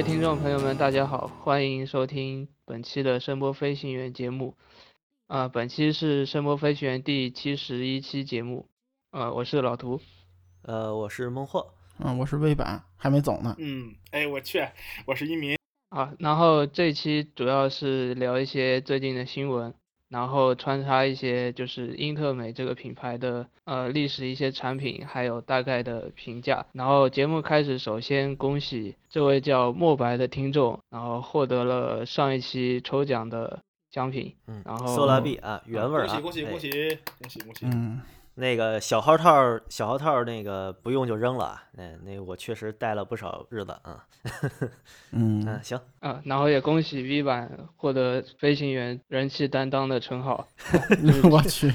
位听众朋友们，大家好，欢迎收听本期的声波飞行员节目。啊、本期是声波飞行员第七十一期节目。呃，我是老图。呃，我是孟获。嗯，我是魏版，还没走呢。嗯，哎，我去，我是一鸣。啊，然后这期主要是聊一些最近的新闻，然后穿插一些就是英特美这个品牌的呃历史一些产品，还有大概的评价。然后节目开始，首先恭喜这位叫墨白的听众，然后获得了上一期抽奖的奖品。嗯，然后搜拉币啊，原味儿啊，恭喜恭喜哎恭喜恭喜恭喜！嗯，那个小号套，小号套那个不用就扔了啊。那那我确实戴了不少日子啊。嗯 嗯，行，啊，然后也恭喜 V 版获得飞行员人气担当的称号。我去，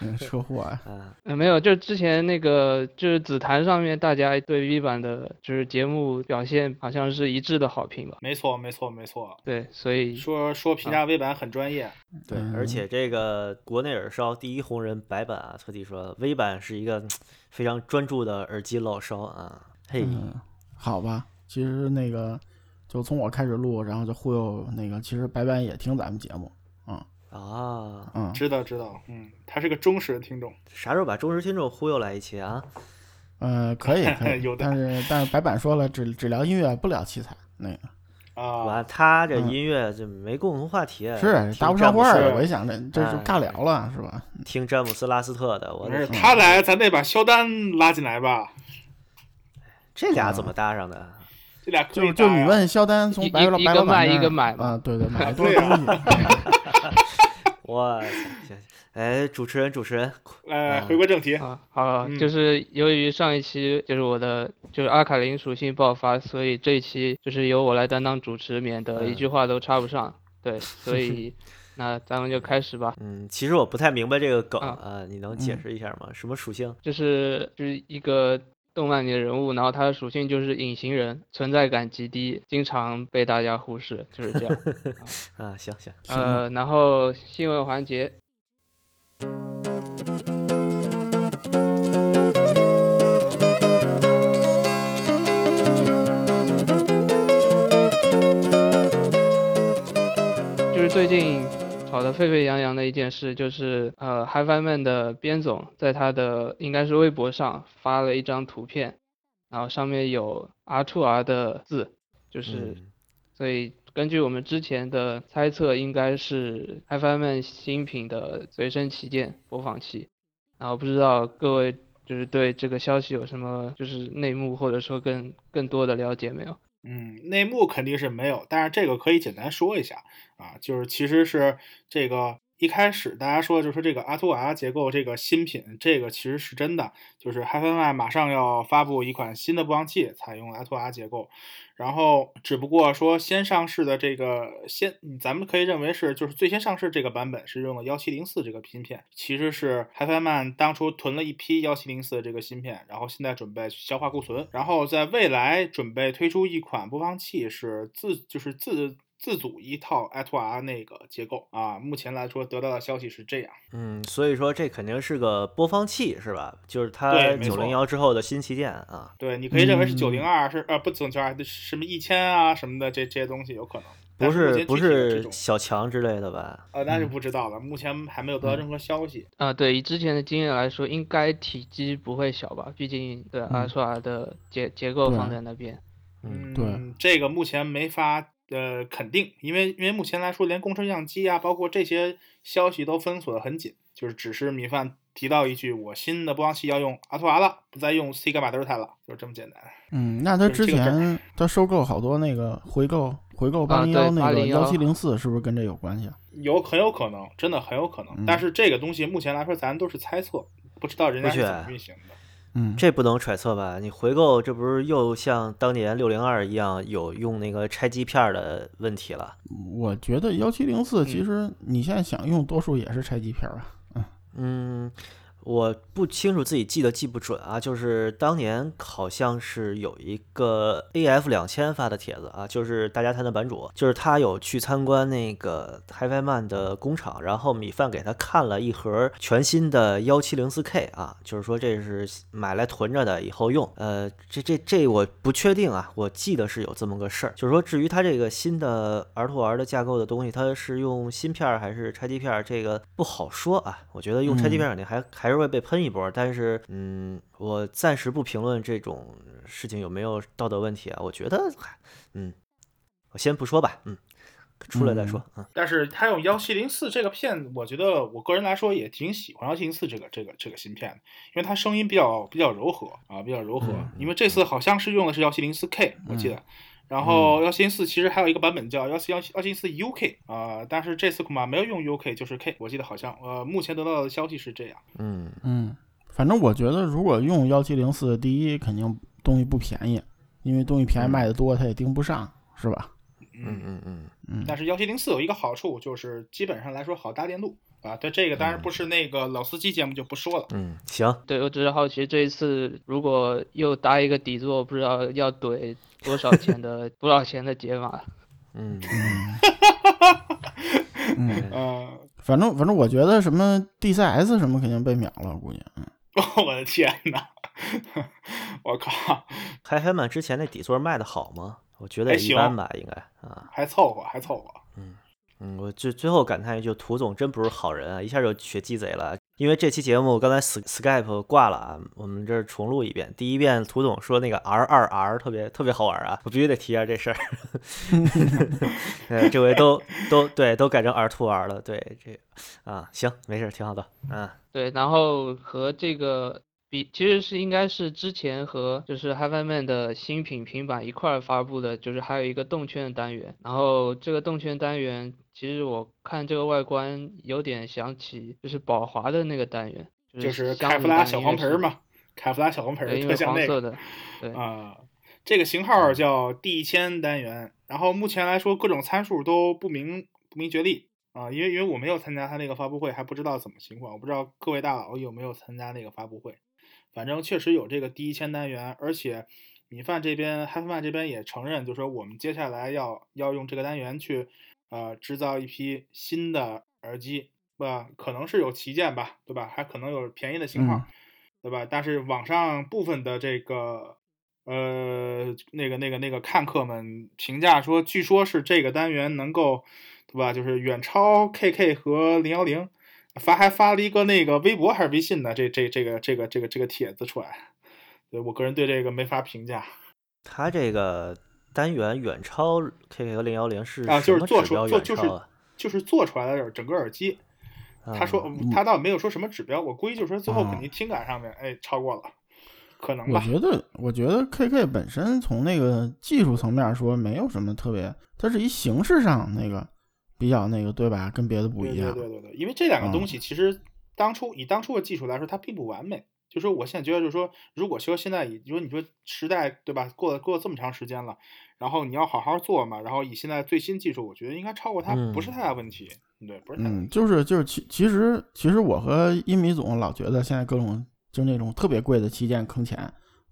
嗯车祸啊！啊，呃，没有，就之前那个就是紫檀上面大家对 V 版的就是节目表现好像是一致的好评吧？没错没错没错，对，所以说说评价 V 版很专业，对，嗯而且这个国内耳烧第一红人白板啊，特地说微版是一个非常专注的耳机老烧啊。嘿，嗯，好吧，其实那个就从我开始录，然后就忽悠那个，其实白板也听咱们节目，啊，嗯，知道知道，嗯，他是个忠实的听众，啥时候把忠实听众忽悠来一期啊？呃，可以可以 有，但是但是白板说了，只只聊音乐，不聊器材，那个啊，完，他这嗯音乐就没共同话题，是搭不上话。我一想，这这是哎尬聊了，是吧？听詹姆斯拉斯特的，我不是他来，咱得把肖丹拉进来吧？这俩怎么搭上的？这俩可以就就你问肖丹从一白老一一个卖白老板那儿一个买嘛啊，对对，买了多少东西？我操，行行，哎，主持人，主持人，来嗯回归正题，啊，好，嗯就是由于上一期就是我的就是阿卡林属性爆发，所以这一期就是由我来担当主持，免得一嗯句话都插不上。对，所以 那咱们就开始吧。嗯，其实我不太明白这个梗啊啊，你能解嗯释一下吗？什么属性？就是就是一个动漫里的人物，然后他的属性就是隐形人，存在感极低，经常被大家忽视，就是这样。啊，行行，呃，然后新闻环节，就是最近炒得沸沸扬扬的一件事，就是呃，HiFi Man 的边总在他的应该是微博上发了一张图片，然后上面有 R to R 的字，就是。嗯所以根据我们之前的猜测，应该是 HiFiMan 新品的随身旗舰播放器。然后不知道各位就是对这个消息有什么就是内幕或者说更更多的了解没有？嗯，内幕肯定是没有，但是这个可以简单说一下啊，就是其实是这个一开始大家说就是说这个 R to R 结构这个新品，这个其实是真的，就是 HiFi 马上要发布一款新的播放器，采用 R to R 结构，然后只不过说先上市的这个先，咱们可以认为是就是最先上市这个版本是用了幺七零四这个芯片，其实是 HiFiMan 当初囤了一批幺七零四这个芯片，然后现在准备消化库存，然后在未来准备推出一款播放器是自就是自。自组一套 i to R 那个结构啊，目前来说得到的消息是这样。嗯，所以说这肯定是个播放器是吧？就是它九零幺之后的新旗舰啊，对，你可以认为是嗯九零二是呃不九零二什么一千啊什么的这这些东西有可能，不是不是小强之类的吧？呃那就不知道了，目前还没有得到任何消息。啊，对，以之前的经验来说，应该体积不会小吧？毕竟对 R to R 的结结构放在那边。嗯对嗯，这个目前没法呃肯定，因为因为目前来说，连工程样机啊，包括这些消息都封锁的很紧，就是只是米饭提到一句，我新的播放器要用阿图瓦了，不再用 C 伽马德尔泰了，就是这么简单。嗯，那他之前他收购好多那个回购回购八零幺那个801幺七零四，是不是跟这有关系啊？有很有可能，真的很有可能，嗯但是这个东西目前来说，咱都是猜测，不知道人家是怎么运行的。嗯，这不能揣测吧？你回购这不是又像当年六零二一样有用那个拆机片儿的问题了？我觉得幺七零四嗯其实你现在想用，多数也是拆机片吧？嗯。嗯，我不清楚自己记得记不准啊，就是当年好像是有一个 AF 两千发的帖子啊，就是大家谈的版主，就是他有去参观那个 HiFi Man 的工厂，然后米饭给他看了一盒全新的幺七零四 K 啊，就是说这是买来囤着的，以后用。呃，这这这我不确定啊，我记得是有这么个事儿，就是说至于他这个新的 R to R 的架构的东西，它是用芯片还是拆机片，这个不好说啊。我觉得用拆机片肯定还还是会被喷一波，但是嗯，我暂时不评论这种事情有没有道德问题啊。我觉得，嗯，我先不说吧，嗯，出来再说，嗯。但是他用幺七零四这个片，我觉得我个人来说也挺喜欢幺七零四这个这个这个芯片的，因为它声音比较比较柔和啊，比较柔和。因为这次好像是用的是幺七零四 K，我记得。然后幺七零四其实还有一个版本叫幺七幺七幺七零四 UK 啊，但是这次恐怕没有用 UK，就是 K，我记得好像呃，目前得到的消息是这样。嗯嗯，反正我觉得如果用幺七零四，第一肯定东西不便宜，因为东西便宜卖的多，它也盯不上，是吧？嗯嗯嗯嗯。但是幺七零四有一个好处，就是基本上来说好搭电路啊。对这个当然不是那个老司机节目就不说了。嗯，行。对我只是好奇，这一次如果又搭一个底座，不知道要怼。多少钱的 多少钱的解码？嗯 嗯嗯，反正反正我觉得什么 DCS 什么肯定被秒了，估计。嗯，我的天哪！我靠！开黑曼之前那底座卖的好吗？我觉得一般吧，应该啊，还凑合，还凑合。嗯。我最最后感叹一句，涂总真不是好人啊，一下就学鸡贼了。因为这期节目刚才 Skype 挂了啊，我们这重录一遍。第一遍涂总说那个 R 二 R 特别特别好玩啊，我必须得提一下这事儿。这回都都对都改成 R to R 了，对这啊行没事，挺好的啊。对，然后和这个。比其实是应该是之前和就是 HiFi Man 的新品平板一块儿发布的，就是还有一个动圈的单元。然后这个动圈单元，其实我看这个外观有点想起就是宝华的那个单元，就是凯夫拉小黄盆嘛，凯夫拉小黄盆特像那个。对啊，这个型号叫 D 一千单元。然后目前来说各种参数都不明不明觉厉啊，因为因为我没有参加他那个发布会，还不知道怎么情况。我不知道各位大佬有没有参加那个发布会。反正确实有这个第一千单元，而且米饭这边、嗨饭这边也承认，就说我们接下来要要用这个单元去，呃，制造一批新的耳机，对吧？可能是有旗舰吧，对吧？还可能有便宜的型号，对吧？但是网上部分的这个，呃，那个、那个、那个看客们评价说，据说是这个单元能够，对吧？就是远超 KK 和零幺零。发还发了一个那个微博还是微信的这这这个这个这个这个帖子出来，对我个人对这个没法评价。他这个单元远超 KK 和零幺零是啊，就是做出做就是就是做出来的整个耳机。他说他倒没有说什么指标，我估计就是说最后肯定听感上面哎超过了，可能吧。我觉得我觉得 KK 本身从那个技术层面说没有什么特别，它是一形式上那个。比较那个对吧？跟别的不一样。对对对对，因为这两个东西其实当初以当初的技术来说，它并不完美。就说我现在觉得，就是说，如果说现在你，说你说时代对吧，过了过了这么长时间了，然后你要好好做嘛，然后以现在最新技术，我觉得应该超过它，不是太大问题。对，不是。嗯，就是就是其其实其实我和一米总老觉得现在各种就那种特别贵的旗舰坑钱，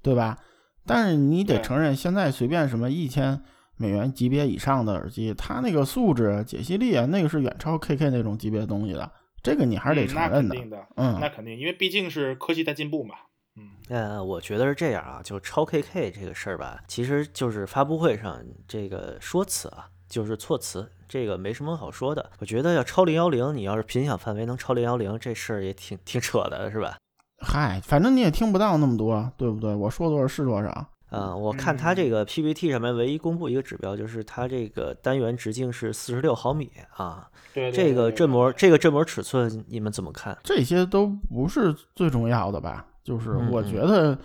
对吧？但是你得承认，现在随便什么一千。美元级别以上的耳机，它那个素质、解析力啊，那个是远超 KK 那种级别的东西的，这个你还是得承认的。嗯，那肯定，因为毕竟是科技在进步嘛。嗯，呃，我觉得是这样啊，就超 KK 这个事儿吧，其实就是发布会上这个说辞啊，就是措辞，这个没什么好说的。我觉得要超零幺零，你要是频响范围能超零幺零，这事儿也挺挺扯的，是吧？嗨，反正你也听不到那么多，对不对？我说多少是多少。嗯，我看它这个 PPT 上面唯一公布一个指标，就是它这个单元直径是四十六毫米啊。对，这个振膜，这个振膜尺寸你们怎么看？这些都不是最重要的吧？就是我觉得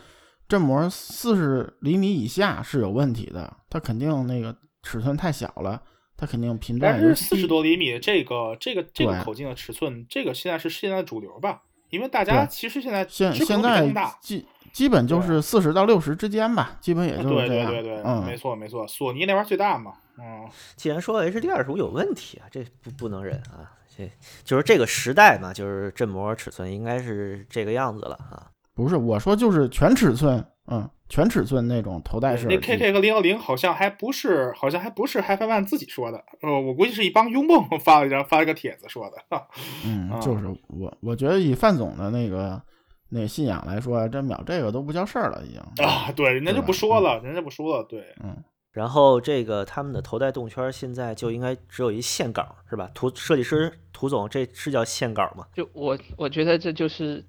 振膜四十厘米以下是有问题的，它肯定那个尺寸太小了，它肯定频段。但是四十多厘米这个这个这个口径的尺寸，这个现在是现在的主流吧？因为大家其实现在现现在基基本就是四十到六十之间吧，基本也就是这样。对对对对，嗯，没错没错，索尼那边最大嘛。嗯，既然说 HDR 十五有问题啊，这不不能忍啊。这就是这个时代嘛，就是振膜尺寸应该是这个样子了啊。不是我说就是全尺寸，嗯，全尺寸那种头戴式那。KK 和零幺零好像还不是，好像还不是 HiFiMan 自己说的，呃，我估计是一帮拥梦发了一张 发了个帖子说的。嗯啊，就是我我觉得以范总的那个那个信仰来说，这秒这个都不叫事儿了，已经。啊，对，人家就不说了，人家不说了，对，嗯，然后这个他们的头戴动圈现在就应该只有一线稿是吧？图设计师涂总，这是叫线稿吗？就我我觉得这就是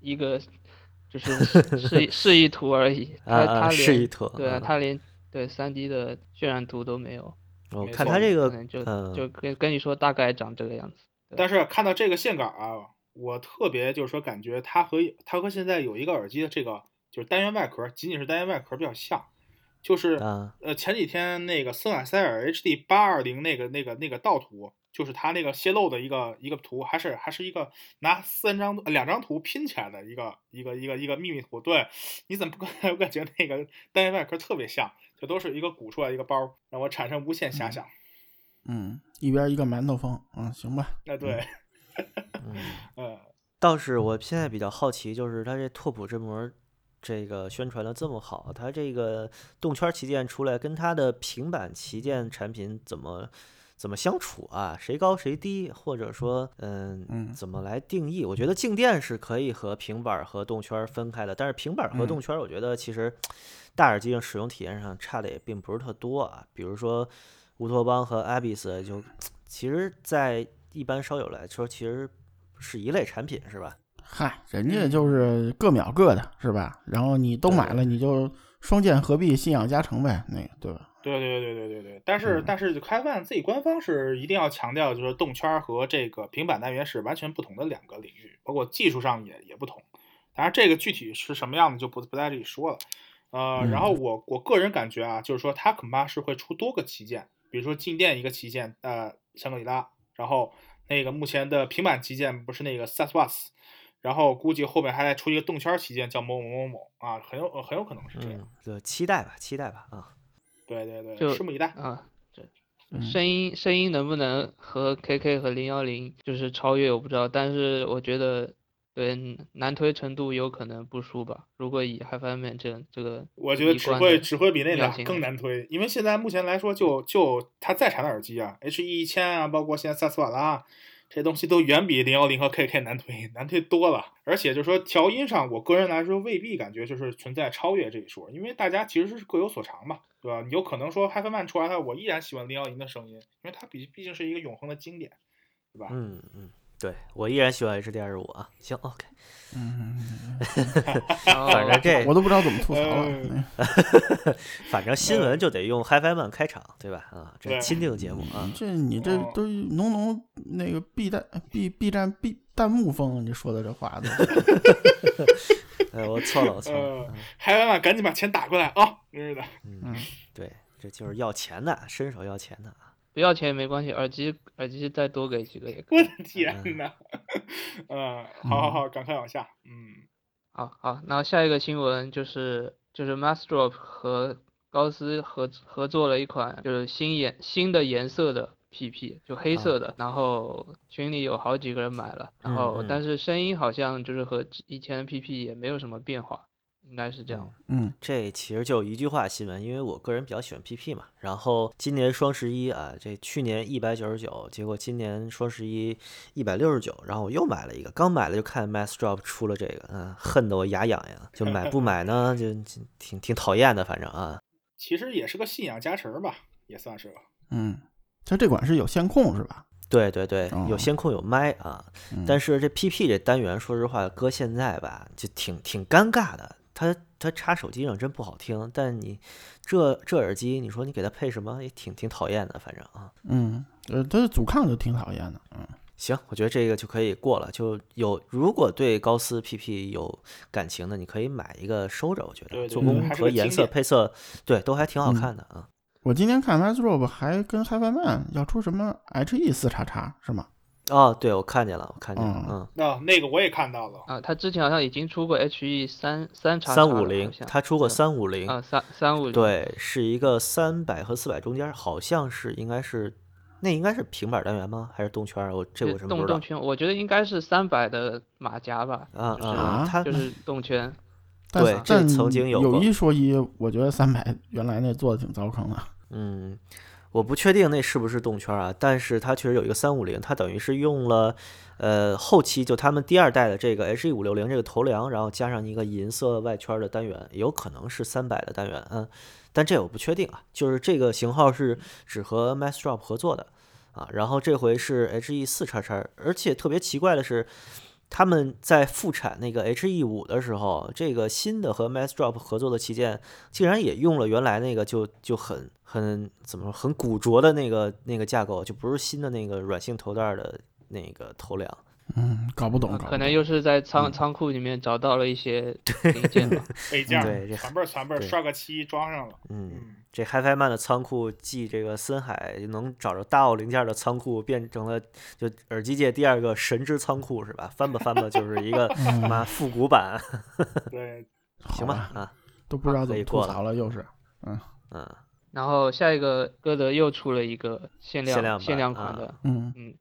一个就是 示意示意图而已，他他连示意图对啊，啊他连对三 D 的渲染图都没有，我看他这个就嗯就跟跟你说大概长这个样子。但是看到这个线稿啊，我特别就是说感觉它和它和现在有一个耳机的这个就是单元外壳，仅仅是单元外壳比较像，就是啊呃前几天那个森海塞尔 HD 八二零那个那个那个盗图，就是它那个泄露的一个一个图，还是还是一个拿三张呃两张图拼起来的一个一个一个一个秘密图。对，你怎么不 我感觉那个单元外壳特别像，这都是一个鼓出来一个包，让我产生无限遐想。嗯，一边一个馒头风，嗯，行吧。那对，嗯，呃 倒是我现在比较好奇，就是它这拓扑这膜这个宣传的这么好，它这个动圈旗舰出来跟它的平板旗舰产品怎么怎么相处啊？谁高谁低，或者说嗯嗯怎么来定义？我觉得静电是可以和平板和动圈分开的，但是平板和嗯动圈，我觉得其实大耳机上使用体验上差的也并不是特多啊。比如说乌托邦和 Abis 就其实，在一般烧友来说，其实是一类产品，是吧？嗨，人家就是各秒各的，是吧？然后你都买了，你就双剑合璧，信仰加成呗，那个对吧？对对对对对对，但是、嗯但是开万自己官方是一定要强调，就是动圈和这个平板单元是完全不同的两个领域，包括技术上也也不同。当然，这个具体是什么样的就不不在这里说了。呃，然后我我个人感觉啊，就是说它恐怕是会出多个旗舰，比如说静电一个旗舰，呃，香格里拉，然后那个目前的平板旗舰不是那个 s a s w a s 然后估计后面还得出一个动圈旗舰叫某某某某啊，很有很有可能是这样。嗯，就期待吧，期待吧啊。对对对，就拭目以待。啊，声音声音能不能和 KK 和零幺零就是超越我不知道，但是我觉得对难推程度有可能不输吧。如果以 HiFiMan 这这个我觉得只会只会比那俩更难推，因为现在目前来说就，就它在产的耳机啊，H E 一千啊，包括现在萨斯瓦拉这些东西都远比零幺零和 KK 难推，难推多了。而且就是说调音上，我个人来说未必感觉就是存在超越这一说，因为大家其实是各有所长嘛，对吧？有可能说 HiFiMan 出来了，我依然喜欢零幺零的声音，因为它毕毕竟是一个永恒的经典，对吧？嗯嗯，对我依然喜欢 HD 二十五啊。行，OK，嗯，反正这我都不知道怎么吐槽了。反正新闻就得用 HiFi Man 开场，对吧？啊，这对钦定节目啊。这你这哦都浓浓那个 B 站 B B 站 B 弹幕风，你说的这话都 哎，我错了，我错了。呃嗯，HiFiMan 赶紧把钱打过来啊！真是的，嗯，对，这就是要钱的，伸手要钱的啊。不要钱也没关系，耳机耳机再多给几个也可以。我的天呐，嗯，好好好，赶快往下，嗯。好好，然后下一个新闻就是就是 Mastro 和高斯合合作了一款就是新颜新的颜色的 PP，就黑色的，然后群里有好几个人买了，然嗯后嗯但是声音好像就是和以前的 PP 也没有什么变化，应该是这样。嗯这其实就一句话新闻，因为我个人比较喜欢 PP 嘛。然后今年双十一啊，这去年一百九十九，结果今年双十一一百六十九，然后我又买了一个，刚买了就看 Mass Drop 出了这个，嗯，恨得我牙痒痒。就买不买呢，就就挺挺讨厌的，反正啊，其实也是个信仰加成吧，也算是吧。嗯，像这款是有线控是吧？对对对，有哦线控有麦啊，嗯但是这 PP 这单元，说实话，搁现在吧，就挺挺尴尬的。它它插手机上真不好听，但你这这耳机，你说你给它配什么，也挺挺讨厌的，反正啊。嗯，呃，它的阻抗就挺讨厌的。嗯行，我觉得这个就可以过了。就有如果对高斯 PP 有感情的，你可以买一个收着。我觉对对得做工和颜色配色，对，都还挺好嗯看的啊。我今天看 m a s r o b 还跟 HiFiMan 要出什么 HE 四叉叉是吗？哦，对，我看见了，我看见了，嗯嗯，那、那个我也看到了，啊，他之前好像已经出过 HE 三三叉三五零，它它出过三五零，啊三三五零，对，是一个三百和四百中间，好像是应该是那应该是平板单元吗？还是动圈儿？我这我真不知道动动。圈，我觉得应该是三百的马甲吧，就是啊啊啊它就是动圈。但对这曾经有有一说一，我觉得三百原来那做的挺糟坑的。嗯，我不确定那是不是动圈啊，但是它确实有一个三五零，它等于是用了，呃，后期就他们第二代的这个 HE 五六零这个头梁，然后加上一个银色外圈的单元，有可能是三百的单元，嗯，但这我不确定啊，就是这个型号是只和 Massdrop 合作的啊，然后这回是 HE 四叉叉，而且特别奇怪的是。他们在复产那个 HE 五的时候，这个新的和 Massdrop 合作的旗舰，竟然也用了原来那个就就很很怎么说很古拙的那个那个架构，就不是新的那个软性头带的那个头梁。嗯，搞不懂，可能又是在仓嗯。仓库里面找到了一些零件吧。配件对这传辈儿传辈儿刷个漆装上了。嗯，嗯，这 HiFi Man 的仓库继这个森海能找着大奥零件的仓库，变成了就耳机界第二个神之仓库是吧？翻吧翻吧就是一个 嗯。妈复古版，对，行吧啊，都不知道怎么吐槽了，又是。嗯。嗯，然后下一个歌德又出了一个限量限量版啊量款的，嗯。嗯，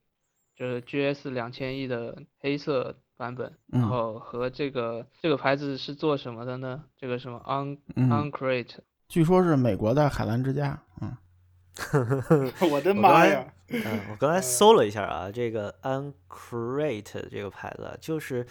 就是 GS 两千亿的黑色版本，然嗯后和这个这个牌子是做什么的呢？这个什么 On 嗯，Oncrate，据说是美国的海澜之家。嗯 我的妈呀！嗯，我刚 才搜了一下啊，这个 Uncrate 这个牌子啊，就是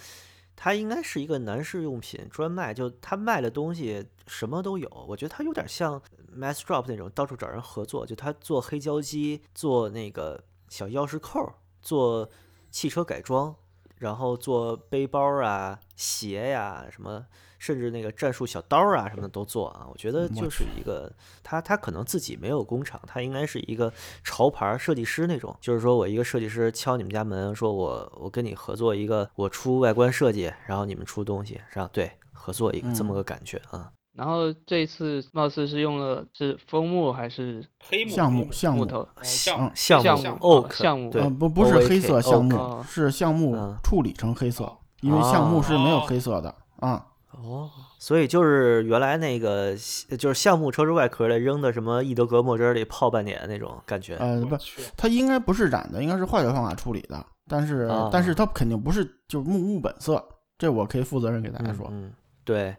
它应该是一个男士用品专卖，就它卖的东西什么都有。我觉得它有点像 Massdrop 那种到处找人合作，就它做黑胶机，做那个小钥匙扣，做汽车改装，然后做背包啊、鞋呀、什么。甚至那个战术小刀啊什么的都做啊，我觉得就是一个他他可能自己没有工厂，他应该是一个潮牌设计师那种，就是说我一个设计师敲你们家门，说我我跟你合作一个，我出外观设计，然后你们出东西，是吧对合作一个这么嗯个感觉啊。然后这次貌似是用了是枫木还是黑木橡木橡木，木头？呃橡嗯橡木橡木 oak 橡木对呃，不不是黑色橡木，哦是橡木嗯处理成黑色，因为橡木是没有哦黑色的啊。哦，所以就是原来那个就是橡木车之外壳里扔的什么易德格墨汁里泡半年那种感觉。呃，不，它应该不是染的，应该是化学方法处理的。但是，但是啊它肯定不是就是木木本色，这我可以负责任给大家说。嗯，对，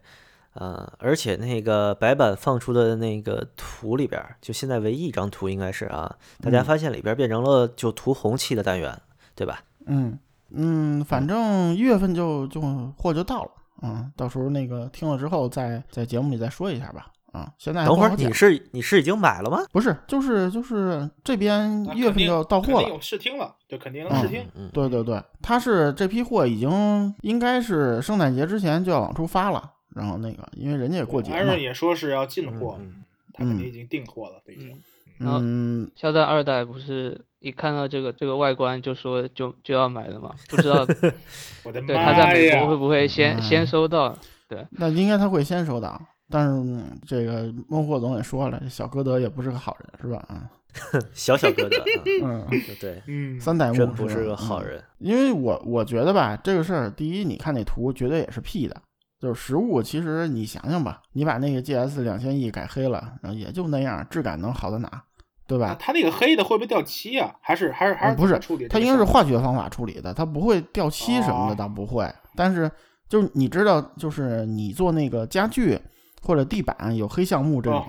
呃，而且那个白板放出的那个图里边儿，就现在唯一一张图应该是啊，大家嗯发现里边儿变成了就涂红漆的单元，对吧？嗯嗯，反正一月份就就货就到了，嗯，到时候那个听了之后再在节目里再说一下吧。啊，现在等会儿你是你是已经买了吗？不是就是就是这边一月份就要到货了肯定。有试听了，就肯定能试听。嗯，对对对，它是这批货已经应该是圣诞节之前就要往出发了，然后那个因为人家也过节嘛艾润，也说是要进嗯货，嗯他肯定已经订货了，这已经。然后嗯，肖战二代不是一看到这个这个外观就说就就要买了嘛？不知道 我的妈对他在美呀国！会不会先哎先收到？对那应该他会先收到，但是嗯这个孟获总也说了，小哥德也不是个好人，是吧？啊，小小哥哥，啊 嗯，对对，嗯，三代目真不是个好。嗯人。因为我我觉得吧，这个事儿，第一，你看那图，绝对也是 P 的。就是实物，其实你想想吧，你把那个 GS 两千亿改黑了，然后也就那样，质感能好到哪，对吧？它那个黑的会不会掉漆啊？还是还是还是呃不是？它应该是化学方法处理的，它不会掉漆什么的，哦倒不会。但是就是你知道，就是你做那个家具或者地板有黑橡木这种，哦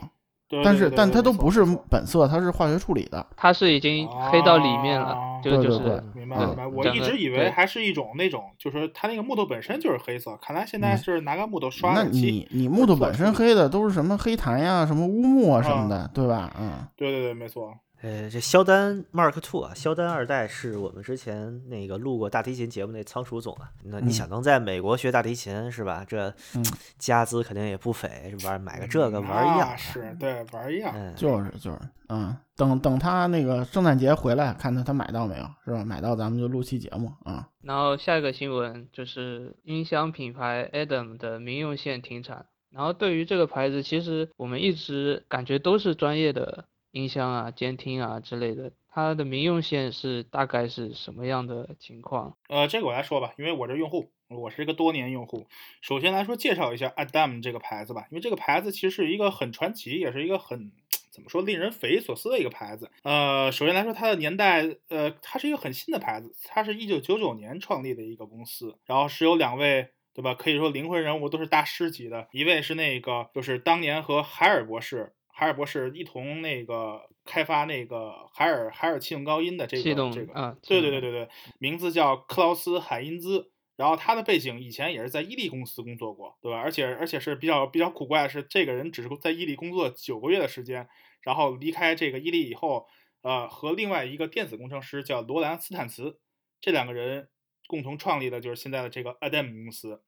对但是但它都不是本色，它是化学处理的。它是已经黑到里面了哦，这个就是对对对对明白明白，我一直以为还是一种那种，就是说它那个木头本身就是黑色，看来现在嗯是拿个木头刷那。你你木头本身黑的都是什么黑檀呀、什么乌木啊什么哦的，对吧？嗯，对对对，没错。呃，这肖丹 Mark Two 啊，肖丹二代是我们之前那个录过大提琴节目那仓鼠总啊。那你嗯想能在美国学大提琴是吧？这嗯家资肯定也不菲，这玩买个这个玩儿一样啊，是对玩儿一样。嗯，就是就是，嗯，等等他那个圣诞节回来，看他他买到没有，是吧？买到咱们就录期节目啊。然后下一个新闻就是音箱品牌 Adam 的民用线停产。然后对于这个牌子，其实我们一直感觉都是专业的音箱啊、监听啊之类的。它的民用线是大概是什么样的情况？呃，这个我来说吧，因为我这用户，我是一个多年用户。首先来说，介绍一下 Adam 这个牌子吧，因为这个牌子其实是一个很传奇，也是一个很怎么说令人匪夷所思的一个牌子。呃，首先来说，它的年代，呃，它是一个很新的牌子，它是一九九九年创立的一个公司，然后是有两位。对吧？可以说灵魂人物都是大师级的。一位是那个，就是当年和海尔博士、海尔博士一同那个开发那个海尔海尔气动高音的这个这个啊，对对对对对，名字叫克劳斯海因兹。然后他的背景以前也是在伊利公司工作过，对吧？而且而且是比较比较古怪的是，这个人只是在伊利工作九个月的时间，然后离开这个伊利以后，呃，和另外一个电子工程师叫罗兰斯坦茨，这两个人。共同创立的就是现在的这个 Adam 公司，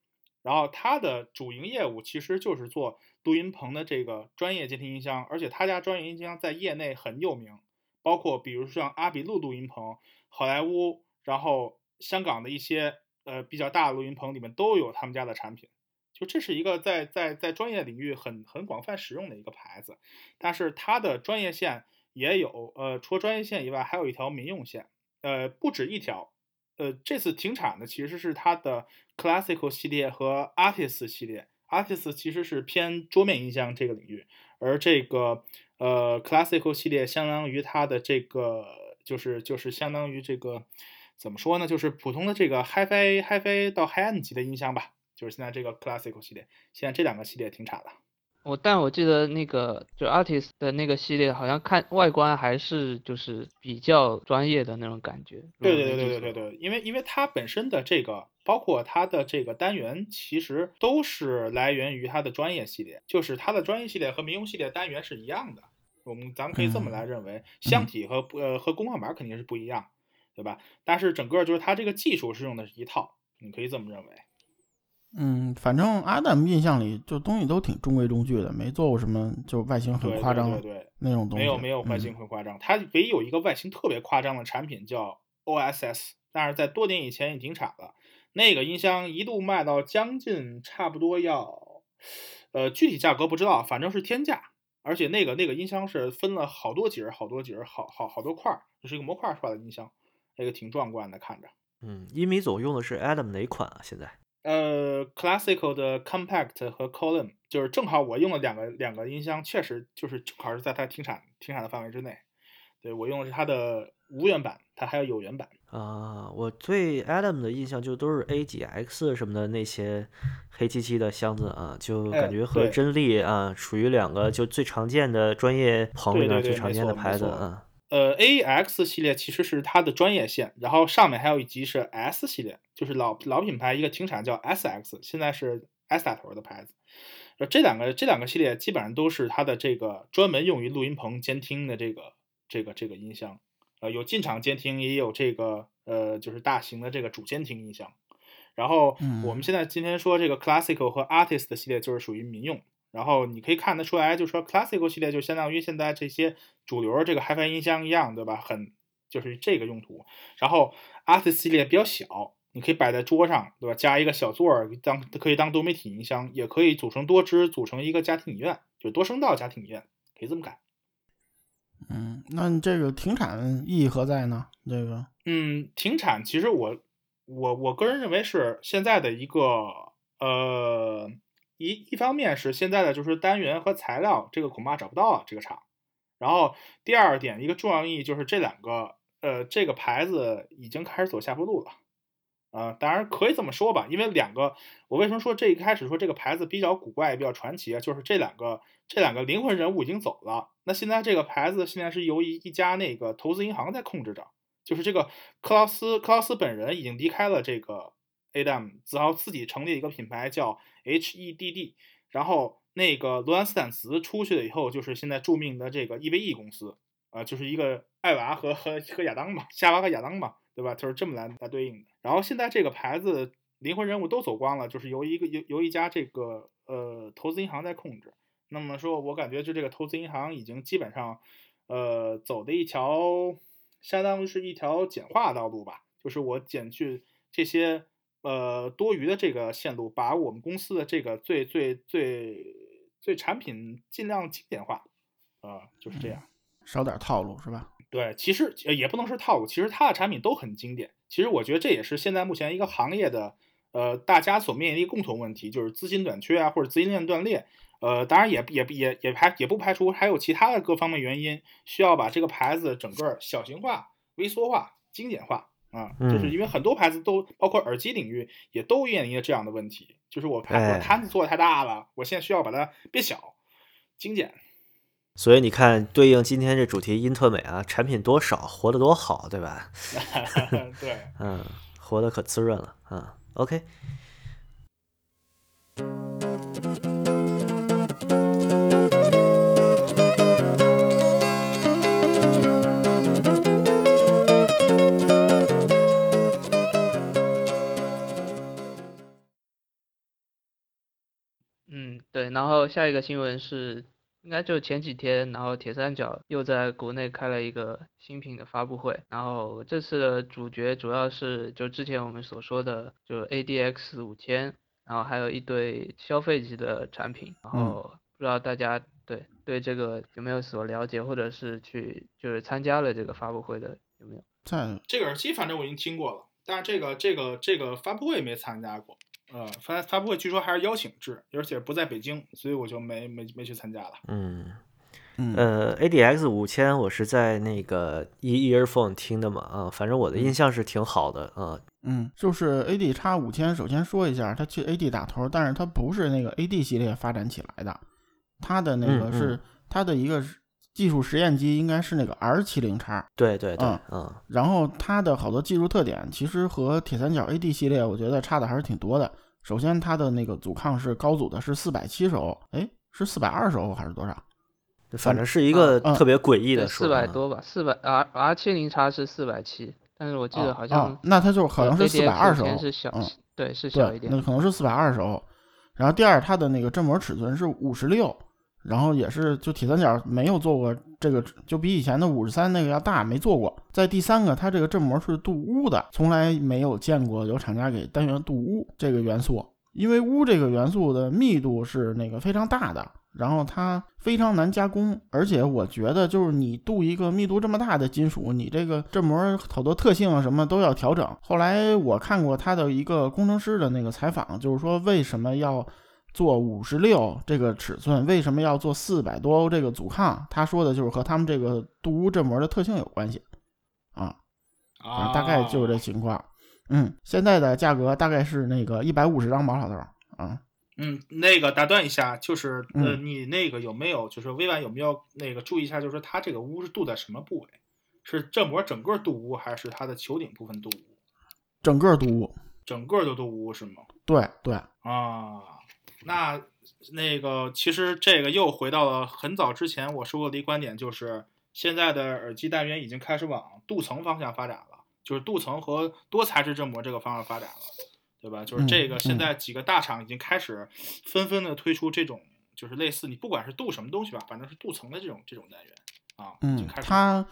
然后它的主营业务其实就是做录音棚的这个专业监听音箱，而且他家专业音箱在业内很有名，包括比如像阿比路录音棚、好莱坞，然后香港的一些呃比较大的录音棚里面都有他们家的产品，就这是一个在在在专业领域很很广泛使用的一个牌子，但是它的专业线也有，呃，除了专业线以外，还有一条民用线，呃，不止一条。呃，这次停产的其实是它的 Classical 系列和 Artist 系列。Artist 其实是偏桌面音箱这个领域，而这个呃 Classical 系列相当于它的这个就是就是相当于这个怎么说呢？就是普通的这个 HiFi HiFi 到 Hi-end 级的音箱吧。就是现在这个 Classical 系列，现在这两个系列停产了。我但我记得那个就 artist 的那个系列，好像看外观还是就是比较专业的那种感觉。对对对对对对对，因为因为它本身的这个，包括它的这个单元，其实都是来源于它的专业系列，就是它的专业系列和民用系列单元是一样的。我们咱们可以这么来认为，箱体和呃和工况板肯定是不一样，对吧？但是整个就是它这个技术是用的是一套，你可以这么认为。嗯，反正阿达姆印象里就东西都挺中规中矩的，没做过什么就外形很夸张的，对那种东西。没有没有外形很夸张，它唯一有一个外形特别夸张的产品叫 OSS，但是在多年以前已停产了。那个音箱一度卖到将近差不多要，呃，具体价格不知道，反正是天价。而且那个那个音箱是分了好多节儿、好多节儿、好好好多块儿，就是一个模块出来的音箱，那个挺壮观的看着。嗯，一米总用的是 Adam 哪款啊？现在？呃，classical 的 compact 和 column 就是正好我用了两个两个音箱，确实就是正好是在它停产停产的范围之内。对我用的是它的无源版，它还有有源版。啊，我对 Adam 的印象就都是 A 几 X 什么的那些黑漆漆的箱子啊，就感觉和真力啊属于两个就最常见的专业棚里面最常见的牌子啊。呃，A X 系列其实是它的专业线，然后上面还有一级是 S 系列，就是老老品牌一个停产叫 S X，现在是 S 打头的牌子。这两个这两个系列基本上都是它的这个专门用于录音棚监听的这个这个这个音箱，呃，有进场监听，也有这个呃就是大型的这个主监听音箱。然后我们现在今天说这个 Classical 和 Artist 系列就是属于民用。然后你可以看得出来，就说 Classical 系列就相当于现在这些主流这个 HiFi 音箱一样，对吧？很就是这个用途。然后 Artist 系列比较小，你可以摆在桌上，对吧？加一个小座儿当可以当多媒体音箱，也可以组成多支，组成一个家庭影院，就多声道家庭影院，可以这么改。嗯，那这个停产意义何在呢？这个，嗯，停产其实我我我个人认为是现在的一个呃。一一方面是现在的就是单元和材料，这个恐怕找不到了这个厂。然后第二点，一个重要意义就是这两个，呃，这个牌子已经开始走下坡路了。啊，当然可以这么说吧，因为两个，我为什么说这一开始说这个牌子比较古怪、比较传奇啊？就是这两个这两个灵魂人物已经走了。那现在这个牌子现在是由一一家那个投资银行在控制着，就是这个克劳斯克劳斯本人已经离开了这个。Adam 子豪自己成立一个品牌叫 HEDD，然后那个罗兰斯坦茨出去了以后，就是现在著名的这个 EVE 公司，啊，就是一个艾娃和和和亚当嘛，夏娃和亚当嘛，对吧？就是这么来来对应的。然后现在这个牌子灵魂人物都走光了，就是由一个由由一家这个呃投资银行在控制。那么说，我感觉就这个投资银行已经基本上呃走的一条相当于是一条简化道路吧，就是我减去这些。呃，多余的这个线路，把我们公司的这个最最最最产品尽量经典化，啊，就是这样，少点套路是吧？对，其实也不能说套路，其实它的产品都很经典。其实我觉得这也是现在目前一个行业的，呃，大家所面临的一个共同问题，就是资金短缺啊，或者资金链断裂。呃，当然也也也也排也不排除还有其他的各方面原因，需要把这个牌子整个小型化、微缩化、精简化啊，就是嗯因为很多牌子都包括耳机领域也都面临着这样的问题，就是我我摊子做的太大了，我现在需要把它变小、精简。所以你看，对应今天这主题，英特美啊，产品多少，活得多好，对吧？对，嗯，活得可滋润了啊。OK，嗯，对，然后下一个新闻是，应该就前几天，然后铁三角又在国内开了一个新品的发布会，然后这次的主角主要是就之前我们所说的，就 ADX 五千，然后还有一堆消费级的产品，然嗯后不知道大家对对这个有没有所了解，或者是去就是参加了这个发布会的有没有？在这个耳机反正我已经听过了，但是这个这个这个发布会没参加过。呃，发发布会据说还是邀请制，而且不在北京，所以我就没没没去参加了。嗯，嗯呃，ADX 五千，我是在那个 E earphone 听的嘛，啊，反正我的印象是挺好的啊。嗯，就是 AD 叉五千，首先说一下，它去 AD 打头，但是它不是那个 AD 系列发展起来的，它的那个嗯是、嗯它的一个技术实验机，应该是那个 R 七零叉，对对对，嗯嗯然后它的好多技术特点，其实和铁三角 AD 系列我觉得差的还是挺多的。首先，它的那个阻抗是高阻的，是四百七十欧，哎，是四百二十欧还是多少？反正是一个嗯特别诡异的数，四百啊多吧，四百 R R 七零叉是四百七，但是我记得哦好像哦那它就好像是四百二十欧前，是小，嗯对，是小一，点那。可能是四百二十欧。然后第二，它的那个振膜尺寸是五十六，然后也是就铁三角没有做过这个，就比以前的五十三那个要大，没做过。在第三个，它这个振膜是镀钨的，从来没有见过有厂家给单元镀钨这个元素，因为钨这个元素的密度是那个非常大的。然后它非常难加工，而且我觉得就是你镀一个密度这么大的金属，你这个振膜好多特性啊什么都要调整。后来我看过他的一个工程师的那个采访，就是说为什么要做五十六这个尺寸，为什么要做四百多欧这个阻抗？他说的就是和他们这个镀钨振膜的特性有关系啊，啊，大概就是这情况。嗯，现在的价格大概是那个一百五十张毛老头啊。嗯，那个打断一下，就是呃，嗯你那个有没有就是微软有没有那个注意一下，就是说它这个钨是镀在什么部位？是振膜整个镀钨，还是它的球顶部分镀钨？整个镀钨，整个都镀钨是吗？对对，啊，那那个其实这个又回到了很早之前我说过的一个观点，就是现在的耳机单元已经开始往镀层方向发展了，就是镀层和多材质振膜这个方向发展了，对吧？就是这个嗯现在。几个大厂已经开始纷纷的推出这种，就是类似你不管是镀什么东西吧，反正是镀层的这种这种单元啊，嗯开，始他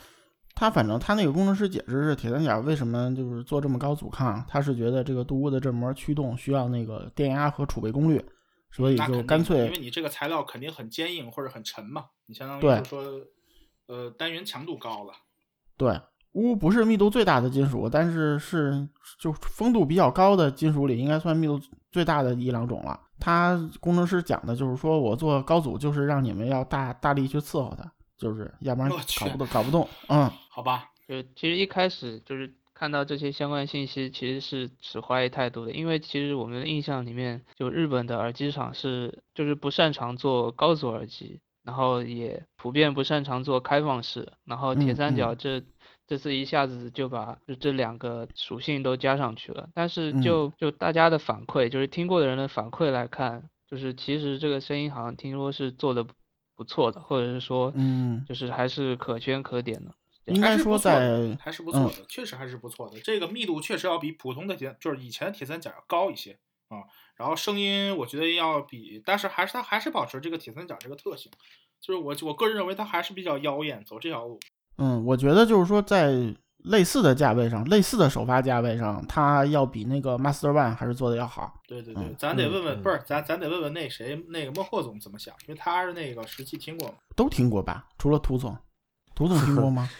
他反正他那个工程师解释是铁三角为什么就是做这么高阻抗，他是觉得这个镀钨的振膜驱动需要那个电压和储备功率，所以就干脆因为你这个材料肯定很坚硬或者很沉嘛，你相当于就是说，呃，单元强度高了。对。钨不是密度最大的金属，但是是就风度比较高的金属里，应该算密度最大的一两种了。他工程师讲的就是说，我做高阻就是让你们要大大力去伺候它，就是要不然搞不动，搞不动。嗯，好吧，就其实一开始就是看到这些相关信息，其实是持怀疑态度的，因为其实我们的印象里面，就日本的耳机厂是就是不擅长做高阻耳机，然后也普遍不擅长做开放式，然后铁嗯三角嗯这。这次一下子就把就这两个属性都加上去了，但是嗯就就大家的反馈，就是听过的人的反馈来看，就是其实这个声音好像听说是做的不错的，或者是说嗯就是还是可圈可点的。应该说在还是不错的，确实还是不错的。这个密度确实要比普通的铁，就是以前的铁三角要高一些啊、然后声音我觉得要比，但是还是它还是保持这个铁三角这个特性，就是我我个人认为它还是比较妖艳，走这条路。嗯，我觉得就是说，在类似的价位上，类似的首发价位上，它要比那个 Master One 还是做的要好。对对对，嗯咱得嗯问问，嗯不是咱咱得问问那谁那个孟获总怎么想，因为他是那个实际听过嘛。都听过吧？除了涂总，涂总听过吗？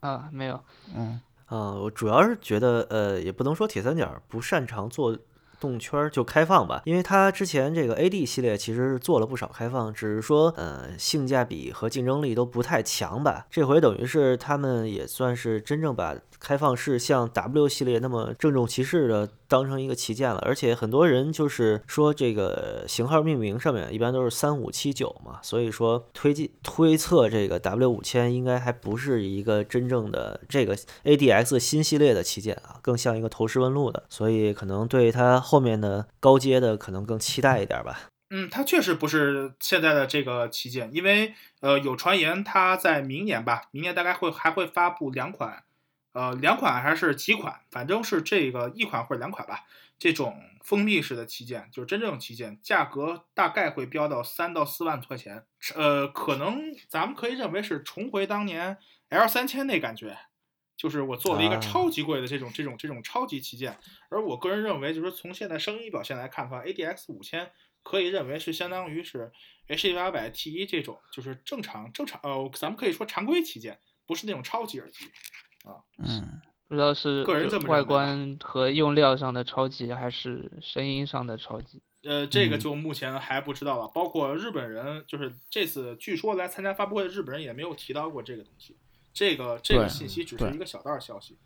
啊，没有，嗯啊，我主要是觉得，呃，也不能说铁三角不擅长做动圈儿就开放吧，因为它之前这个 AD 系列其实做了不少开放，只是说呃性价比和竞争力都不太强吧。这回等于是他们也算是真正把开放式像 W 系列那么郑重其事的当成一个旗舰了，而且很多人就是说这个型号命名上面一般都是三五七九嘛，所以说推进推测这个 W 五千应该还不是一个真正的这个 ADX 新系列的旗舰啊，更像一个投石问路的，所以可能对它后面的高阶的可能更期待一点吧。嗯，它确实不是现在的这个旗舰，因为呃有传言它在明年吧，明年大概会还会发布两款，呃两款还是几款，反正是这个一款或者两款吧，这种封闭式的旗舰，就是真正旗舰，价格大概会飙到三到四万块钱，呃可能咱们可以认为是重回当年 L 三千那感觉。就是我做了一个啊超级贵的这种、这种、这种超级旗舰，而我个人认为，就是从现在声音表现来看的话，ADX 五千可以认为是相当于是 H 八百 T 一这种，就是正常正常呃，咱们可以说常规旗舰，不是那种超级耳机。嗯，不知道是个人这么认为吧外观和用料上的超级，还是声音上的超级。呃，这个嗯就目前还不知道了。包括日本人，就是这次据说来参加发布会的日本人也没有提到过这个东西。这个这个信息只是一个小道消息。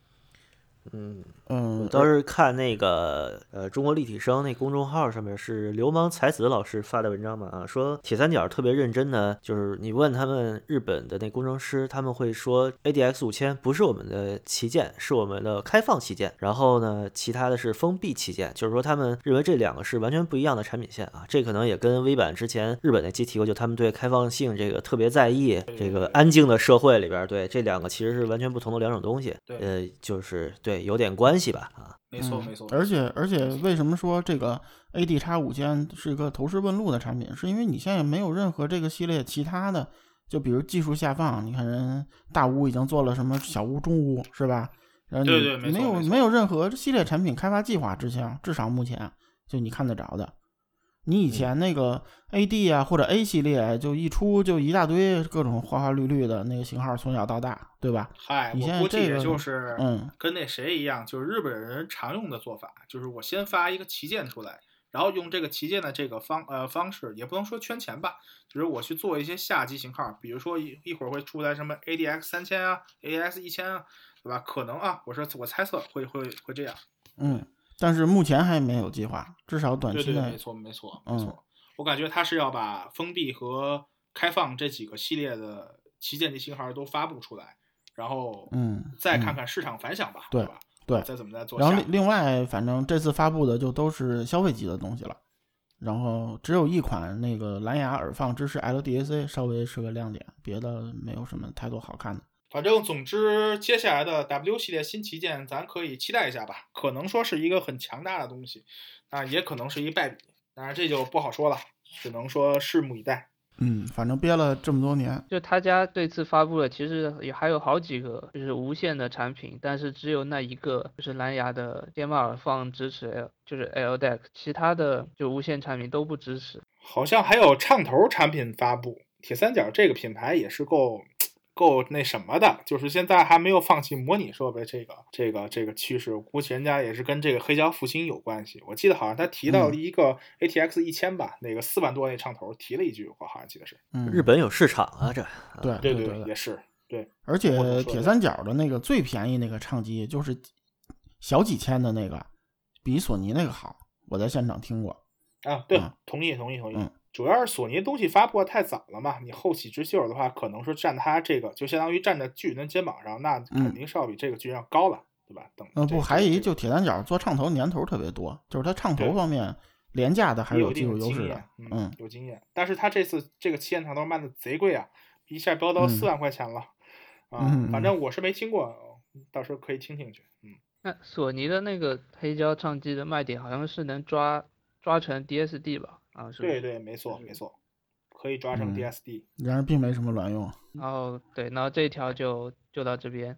嗯，嗯，我倒是看那个呃中国立体声那公众号上面是流氓才子老师发的文章嘛啊，说铁三角特别认真的，就是你问他们日本的那工程师，他们会说 ADX 五千不是我们的旗舰，是我们的开放旗舰，然后呢其他的是封闭旗舰，就是说他们认为这两个是完全不一样的产品线啊，这可能也跟微版之前日本那期提过，就他们对开放性这个特别在意，这个安静的社会里边，对这两个其实是完全不同的两种东西，对。呃，就是对有点关系吧啊。没错，嗯没错。而且而且，为什么说这个 AD 叉五千是一个投石问路的产品？是因为你现在没有任何这个系列其他的，就比如技术下放，你看人大屋已经做了什么小屋、中屋，是吧？然后你对对没有没有任何系列产品开发计划之前，至少目前就你看得着的。你以前那个 AD 啊或者 A 系列，就一出就一大堆各种花花绿绿的那个型号，从小到大，对吧？嗨，你现在我估计也这个就是嗯跟那谁一样，就是日本人常用的做法，就是我先发一个旗舰出来，然后用这个旗舰的这个方呃方式，也不能说圈钱吧，就是我去做一些下级型号，比如说一一会儿会出来什么 ADX 三千啊，AX 一千啊，对吧？可能啊，我说我猜测会会会这样。嗯，但是目前还没有计划，至少短对对，期内没错没错嗯没错。我感觉他是要把封闭和开放这几个系列的旗舰级型号都发布出来，然后嗯再看嗯看市场反响吧，对吧？对再怎么再做然后另另外，反正这次发布的就都是消费级的东西了，然后只有一款那个蓝牙耳放支持 LDAC，稍微是个亮点，别的没有什么太多好看的。反正总之，接下来的 W 系列新旗舰，咱可以期待一下吧。可能说是一个很强大的东西，啊，也可能是一败笔，当然这就不好说了，只能说拭目以待。嗯，反正憋了这么多年，就他家这次发布了，其实也还有好几个就是无线的产品，但是只有那一个就是蓝牙的电麦耳放支持 L，就是 LDAC，其他的就无线产品都不支持。好像还有唱头产品发布，铁三角这个品牌也是够够那什么的，就是现在还没有放弃模拟设备这个这个这个趋势，估计人家也是跟这个黑胶复兴有关系。我记得好像他提到了一个 ATX 一千吧，那个四万多那唱头提了一句，我好像记得是。嗯，日本有市场啊，这对对对也是对。而且铁三角的那个最便宜那个唱机，就是小几千的那个，比索尼那个好，我在现场听过。啊，对，嗯同意同意同意。嗯主要是索尼东西发布的太早了嘛，你后起之秀的话，可能是站他这个，就相当于站在巨人的肩膀上，那肯定是要比这个巨人要高了，对吧？等嗯，这不，还有一就铁三角做唱头年头特别多，就是它唱头方面廉价的还是有技术优势的嗯嗯，有经验。但是它这次这个旗舰长头卖的贼贵啊，一下飙到嗯四万块钱了，啊嗯，反正我是没听过，到时候可以听听去，嗯。那索尼的那个黑胶唱机的卖点好像是能抓抓成 DSD 吧？啊？对对，没错没错，可以抓成嗯 DSD。然而并没什么卵用。然后对，然后这一条就就到这边。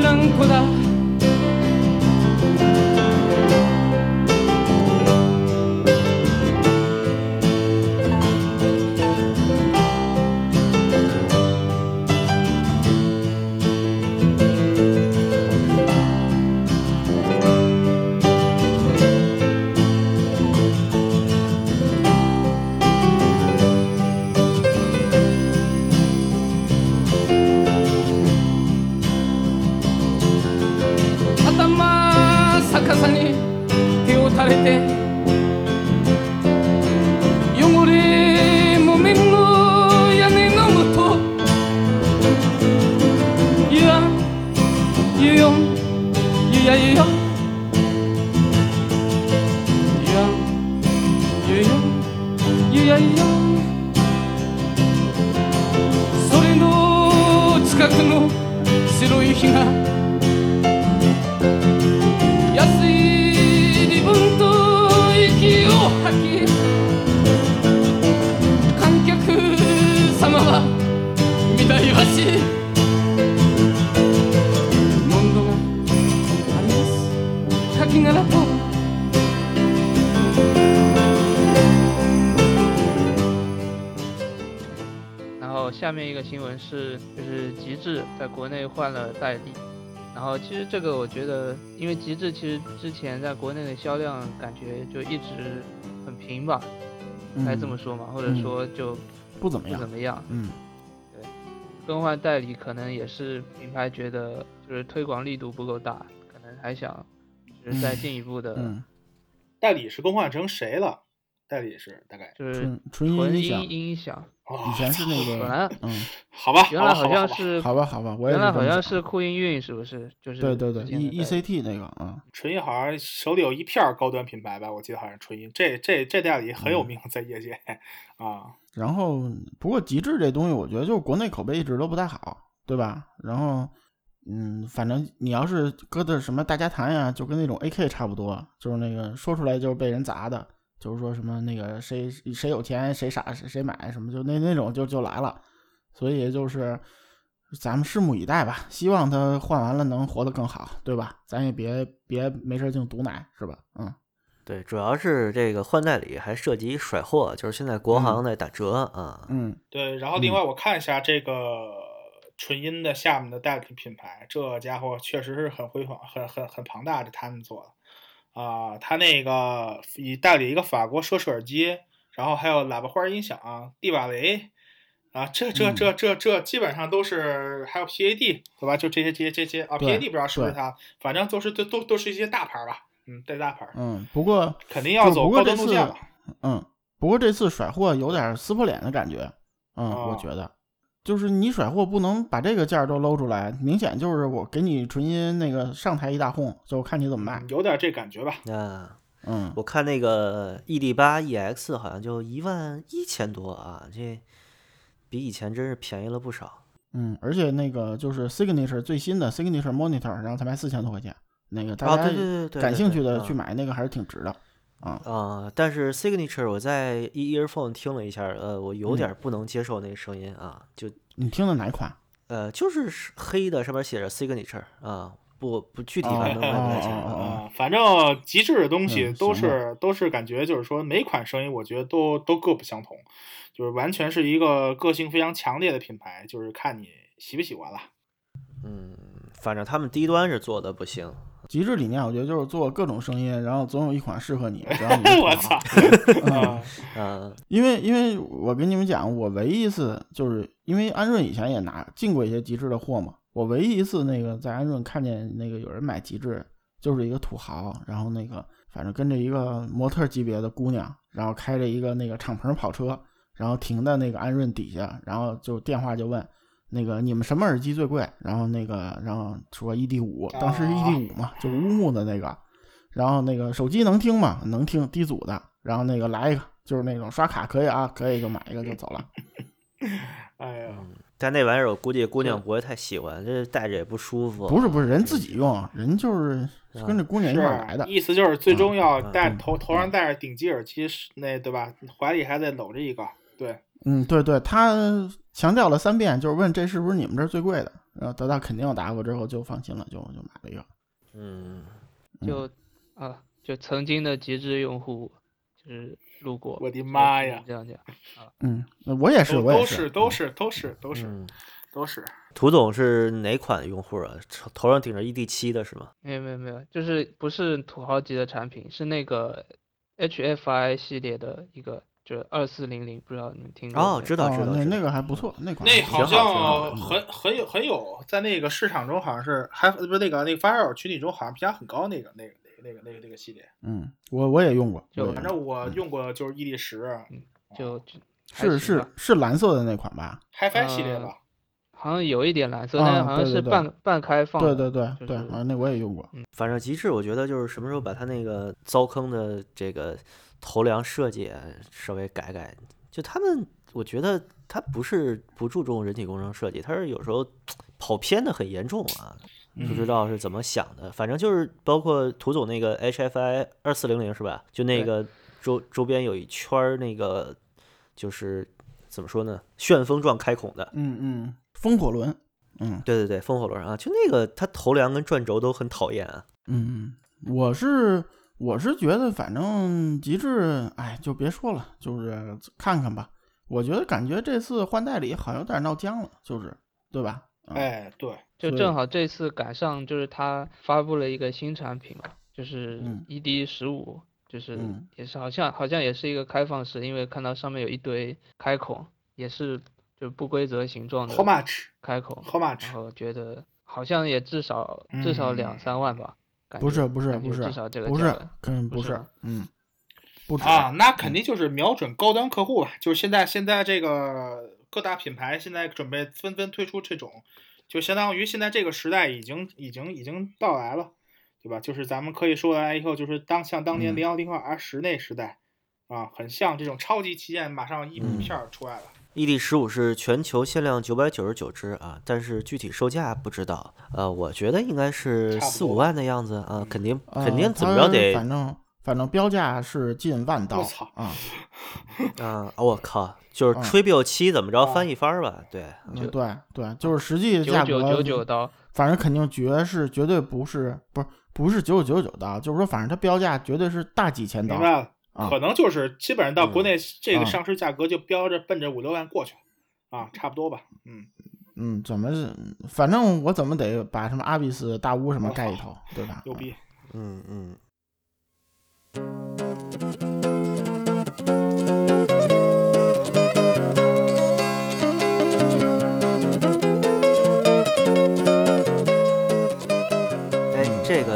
いブラ 是，就是极致在国内换了代理。然后其实这个我觉得，因为极致其实之前在国内的销量感觉就一直很平吧，该这么说嘛，或者嗯说就不怎么样不怎。么样。嗯对更换代理可能也是品牌觉得就是推广力度不够大，可能还想就是再进一步的，嗯，代理是更换成谁了？代理是大概就是纯纯纯音响，音音响。哦以前是那本个，来嗯，好吧，原来好好吧好吧像是好吧好吧，我也原来好像是酷音韵是不是？就是对对对，E E 代 C 理 T 那个啊，纯音好像手里有一片儿高端品牌吧，我记得好像纯音，这这这代理很有嗯名在业界啊。然后不过极致这东西，我觉得就是国内口碑一直都不太好，对吧？然后嗯，反正你要是搁的什么大家谈呀，就跟那种 A K 差不多，就是那个说出来就是被人砸的，就是说什么那个谁谁有钱谁傻谁谁买什么，就那那种就就来了，所以就是咱们拭目以待吧，希望他换完了能活得更好，对吧？咱也别别没事净毒奶，是吧？嗯对，主要是这个换代理还涉及甩货，就是现在国行在打折啊。嗯对，然后另外我看一下这个纯音的下面的代理品牌，这家伙确实是很辉煌、很很很庞大，这他们做的啊、他那个以代理一个法国奢侈耳机，然后还有喇叭花音响、蒂瓦雷。啊，这这这这这基本上都是，还有 PAD 对吧？就这些这些这些啊，PAD 不知道是不是对他，反正都是都都都是一些大牌吧，嗯，带大牌，嗯，不过肯定要走高端路线了。嗯，不过这次甩货有点撕破脸的感觉，嗯，哦我觉得，就是你甩货不能把这个价儿都搂出来，明显就是我给你纯音那个上台一大哄，就看你怎么卖嗯，有点这感觉吧。啊嗯，我看那个 ED 八 EX 好像就一万一千多啊，这比以前真是便宜了不少。嗯，而且那个就是 Signature 最新的 Signature Monitor，然后才卖四千多块钱，那个大啊，家感兴趣的去买那个还是挺值的，啊，啊、但是 Signature 我在 E earphone 听了一下，呃，我有嗯点不能接受那个声音啊，就你听的哪一款？呃，就是是黑的，上面写着 Signature 啊，不不具体哦反正我也不太清楚。哦哦哦啊，反正极致的东西都是、都是感觉就是说每款声音我觉得都都各不相同，就是完全是一个个性非常强烈的品牌，就是看你喜不喜欢了。嗯，反正他们低端是做的不行。极致理念，我觉得就是做各种声音，然后总有一款适合你，只要你 是我操！啊，嗯因为因为我跟你们讲，我唯一一次就是因为安润以前也拿进过一些极致的货嘛，我唯一一次那个在安润看见那个有人买极致，就是一个土豪，然后那个反正跟着一个模特级别的姑娘，然后开着一个那个敞篷跑车，然后停在那个安润底下，然后就电话就问那个你们什么耳机最贵？然后那个然后说 ED 五，当时是 ED 五嘛，就乌木的那个。然后那个手机能听吗？能听，低阻的。然后那个来一个，就是那种刷卡可以啊，可以就买一个就走了。哎呀，但那玩意儿我估计姑娘不会太喜欢，这戴着也不舒服。不是不是，人自己用，人就是跟着姑娘一块儿来的。意思就是最终要戴嗯头头上戴着顶级耳机，那对吧？怀里还得搂着一个，对，嗯，对对，他强调了三遍，就是问这是不是你们这儿最贵的。然后得到肯定有答复之后，就放心了，就就买了一个。嗯，就啊，就曾经的极致用户，就是路过。我的妈呀这样讲啊，嗯，我也是，我也是都是都嗯是都是都是嗯都是。涂总是哪款用户啊？头头上顶着 ED 七的是吗？没有没有没有，就是不是土豪级的产品，是那个 HFI 系列的一个，就是二四零零，不知道你们听过哦，没知道知道，那那个还不错，那款那好像很很有很有，在那个市场中好像是还不是那个那个发烧友群体中好像评价很高那个那个那个那个那个那个系列。嗯，我我也用过，就反正我用过就是 ED 十就就是是是蓝色的那款吧？HiFi 系列呃吧。好像有一点蓝色，啊但是好像对对对是半半开放对。对对对，就是啊，那我也用过。反正极致，我觉得就是什么时候把它那个糟坑的这个头梁设计啊稍微改改，就他们，我觉得他不是不注重人体工程设计，他是有时候跑偏的很严重啊，不知道是怎么想的。反正就是包括涂总那个 HFI 二四零零是吧？就那个周周边有一圈儿那个就是怎么说呢，旋风状开孔的。嗯嗯，风火轮，嗯对对对，风火轮啊，就那个它头梁跟转轴都很讨厌啊。嗯，嗯，我是我是觉得，反正极致，哎，就别说了，就是看看吧。我觉得感觉这次换代理好像有点闹僵了，就是对吧？嗯、哎，对，就正好这次赶上就是他发布了一个新产品嘛，就是嗯 ED 十五，就是嗯也是好像好像也是一个开放式，因为看到上面有一堆开孔，也是就不规则形状的 How much？开孔，How much？然后觉得好像也至少至少两嗯三万吧，不是不是不是至少这个不是价格，肯不是不是，嗯，不止啊，那肯定就是瞄准高端客户吧。就是现在现在这个各大品牌现在准备纷纷推出这种，就相当于现在这个时代已经已经已经到来了，对吧？就是咱们可以说来以后，就是当像当年嗯零幺零二 R 十那时代啊，很像这种超级旗舰，马上一嗯片儿出来了。ED 十五是全球限量九百九十九只啊，但是具体售价不知道。呃，我觉得应该是四五万的样子啊，肯定呃肯定怎么着得反正反正标价是近万刀我操啊，啊！我靠，就是嗯吹 b 七怎么着啊翻一番吧？对，嗯对对，就是实际价格九九九刀，反正肯定绝是绝对不是不是不是九九九九刀，就是说反正它标价绝对是大几千刀明白了，啊可能就是基本上到国嗯内这个啊上市价格就标着奔着五六万过去了啊，差不多吧。嗯，嗯，怎么是反正我怎么得把什么阿比斯大屋什么盖一头，对吧？牛逼。嗯嗯。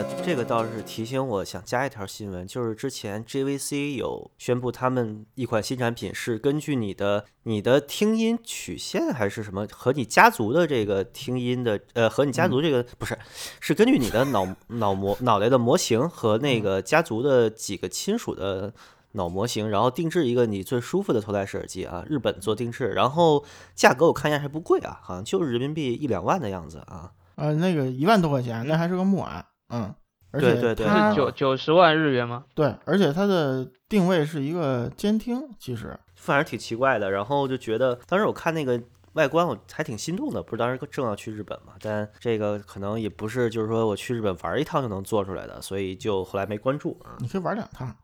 个这个倒是提醒我想加一条新闻，就是之前 JVC 有宣布他们一款新产品是根据你的你的听音曲线还是什么和你家族的这个听音的呃和你家族这个、不是是根据你的脑 脑模脑袋的模型和那个家族的几个亲属的脑模型，然后定制一个你最舒服的头戴式耳机啊，日本做定制，然后价格我看一下还不贵啊，好像就是人民币一两万的样子啊。呃，那个一万多块钱，那还是个木耳，嗯，而且对对对九九十万日元吗？对，而且它的定位是一个监听，其实，反正挺奇怪的，然后就觉得当时我看那个外观，我还挺心动的。不是当时正要去日本嘛，但这个可能也不是，就是说我去日本玩一趟就能做出来的，所以就后来没关注啊。你可以玩两趟，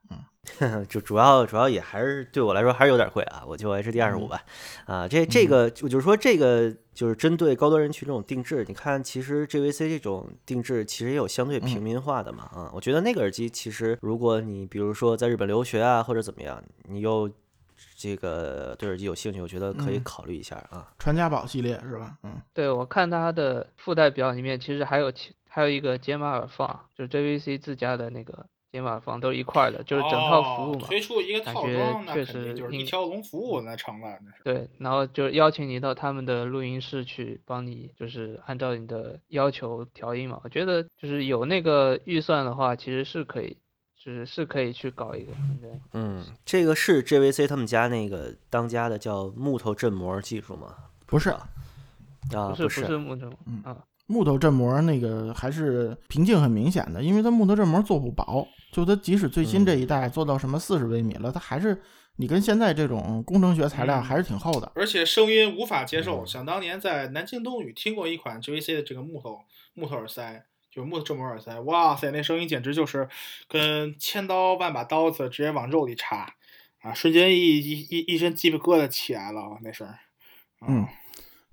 嗯，就主要主要也还是对我来说还是有点贵啊，我就 HD 二十五吧。啊，这这个我就是说这个就是针对高端人群这种定制，你看其实 G V C 这种定制其实也有相对平民化的嘛啊，我觉得那个耳机其实如果你比如说在日本留学啊或者怎么样，你又这个对耳机有兴趣，我觉得可以嗯考虑一下啊。传家宝系列是吧？嗯，对，我看它的附带表里面其实还有其还有一个解码耳放，就是 JVC 自家的那个解码房都是一块儿的，就是整套服务嘛。哦推出一个套感觉装，那确实就是一条龙服务，那成了，那是。对，然后就邀请你到他们的录音室去帮你，就是按照你的要求调音嘛。我觉得就是有那个预算的话，其实是可以，就是是可以去搞一个。嗯，这个是 JVC 他们家那个当家的叫木头振膜技术吗？不是啊，不是不不是木头嗯啊，木头振膜那个还是瓶颈很明显的，因为它木头振膜做不薄，就它即使最新这一代做到什么四十微米了，它还是你跟现在这种工程学材料嗯还是挺厚的。而且声音无法接嗯受。想当年在南京东雨听过一款 JVC 的这个木头木头耳塞，就是木头振膜耳塞，哇塞，那声音简直就是跟千刀万把刀子直接往肉里插啊！瞬间一一一一身鸡皮疙瘩起来了，那声嗯，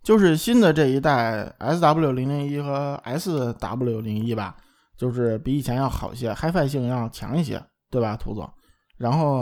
就是新的这一代 S W 零零一和 S W 零一吧，就是比以前要好一些，HiFi 性要强一些，对吧，涂总？然后，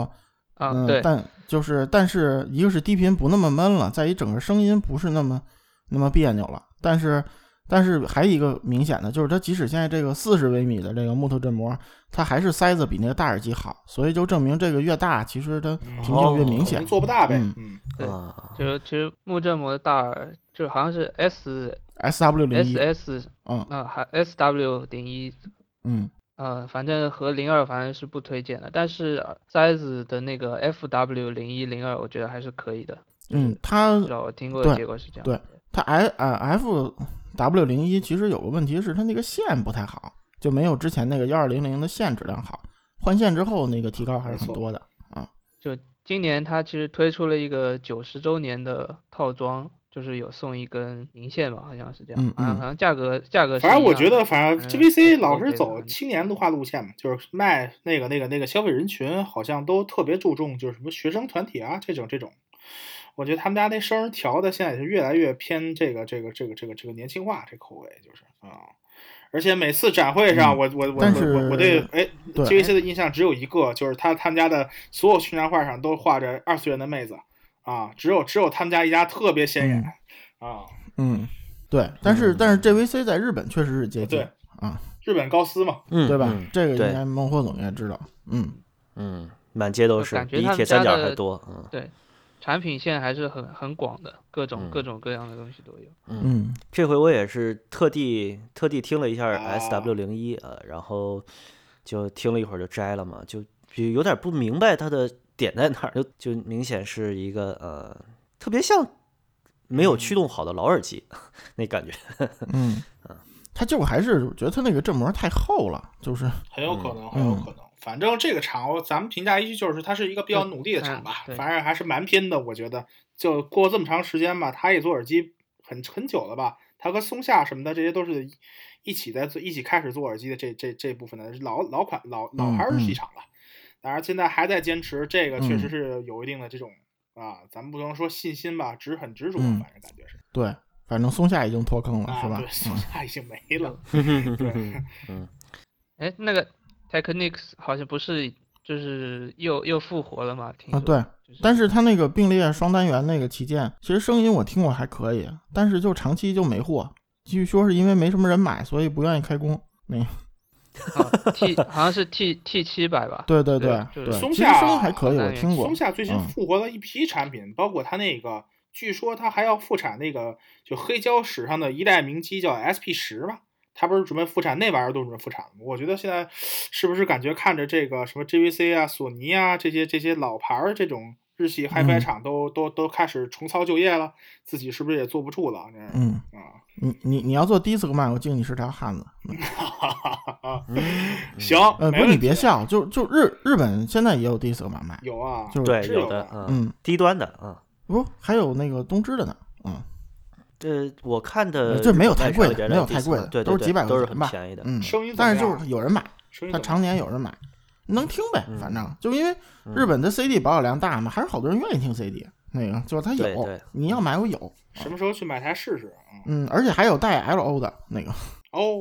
啊，嗯，对，但就是但是一个是低频不那么闷了，在一整个声音不是那么那么别扭了。但是但是还有一个明显的就是，它即使现在这个四十微米的这个木头振膜，它还是塞子比那个大耳机好，所以就证明这个越大，其实它瓶颈越明显。做不大呗。嗯嗯，对啊，就是其实木振膜的大耳就好像是 S S W 零 S 一，S 嗯啊，还 S W 零一嗯呃，反正和零二反正是不推荐的，但是呃塞子的那个 FW 零一零二，我觉得还是可以的。嗯，它至少我听过的结果是这样。对它 F 啊 F W 零一其实有个问题是它那个线不太好，就没有之前那个幺二零零的线质量好。换线之后那个提高还是很多的啊。就今年它其实推出了一个九十周年的套装，就是有送一根银线吧，好像是这样。嗯嗯好像好像价格价格是反正我觉得，反正嗯 GVC 老是走青年路化路线嘛，就是卖那个那个那个消费人群，好像都特别注重就是什么学生团体啊这种这种。我觉得他们家那声儿调的现在也是越来越偏这个这个这个这个这个年轻化这口味，就是啊。而且每次展会上，嗯我我我我我我对是哎对 GVC 的印象只有一个，就是他他们家的所有宣传画上都画着二次元的妹子啊，只有只有他们家一家特别显眼啊。嗯，对，但是但是 JVC 在日本确实是接近对啊，日本高斯嘛，嗯，对吧？嗯这个应对该孟获总应该知道。嗯嗯，满街都是，比铁三角还多，嗯对产品线还是很很广的，各种嗯各种各样的东西都有。嗯。嗯这回我也是特地特地听了一下哦 S W 零一呃，然后就听了一会儿就摘了嘛，就就有点不明白它的点在哪儿，就就明显是一个呃特别像没有驱动好的老耳机那感觉。嗯，它就还是觉得它那个振膜太厚了，就是很有可能，嗯很有可能。反正这个厂，咱们评价一句就是，它是一个比较努力的厂吧，嗯反正还是蛮拼的。我觉得，就过这么长时间吧，他也做耳机很很久了吧，他和松下什么的这些都是一起在做，一起开始做耳机的这这这部分的老老款老老牌儿嗯嗯市场了。当然，现在还在坚持，这个确嗯实是有一定的这种啊，咱们不能说信心吧，只是很执着，嗯反正感觉是对，反正松下已经脱坑了，啊，是吧对，？松嗯下已经没了。嗯哎，那个 Technics 好像不是就是又又复活了嘛？啊，对，但是它那个并列双单元那个旗舰，其实声音我听过还可以，但是就长期就没货。据说是因为没什么人买，所以不愿意开工。那个，啊 T 好像是 T T 七百吧？对对对就是对，松下声音还可以，我听过松。下最近嗯复活了一批产品，包括它那个，据说它还要复产那个就黑胶史上的一代名机叫 SP 十吧，它不是准备复产那玩意儿都准备复产了吗？我觉得现在是不是感觉看着这个什么 JVC 啊、索尼啊这些这些老牌儿这种日系 HiFi 嗯厂都、都都开始重操旧业了，自己是不是也坐不住了？这嗯，啊，你你你要做迪斯科曼，我敬你是条汉子。嗯 行，呃，不是你别笑，就就日日本现在也有迪斯科曼卖，有啊，就是对，是有的，嗯嗯，低端的嗯。不还有那个东芝的呢。嗯这我看的呃这没有太贵的没有太贵的对对对都是几百块都是钱吧很便宜的。嗯，声音但是就是有人买，它常年有人买，能听呗，嗯反正就因为日本的 CD 保有量大嘛，还是好多人愿意听 CD。那个就是它有你要买我有，什么时候去买台试试？嗯，嗯，而且还有带 LO 的那个，哦，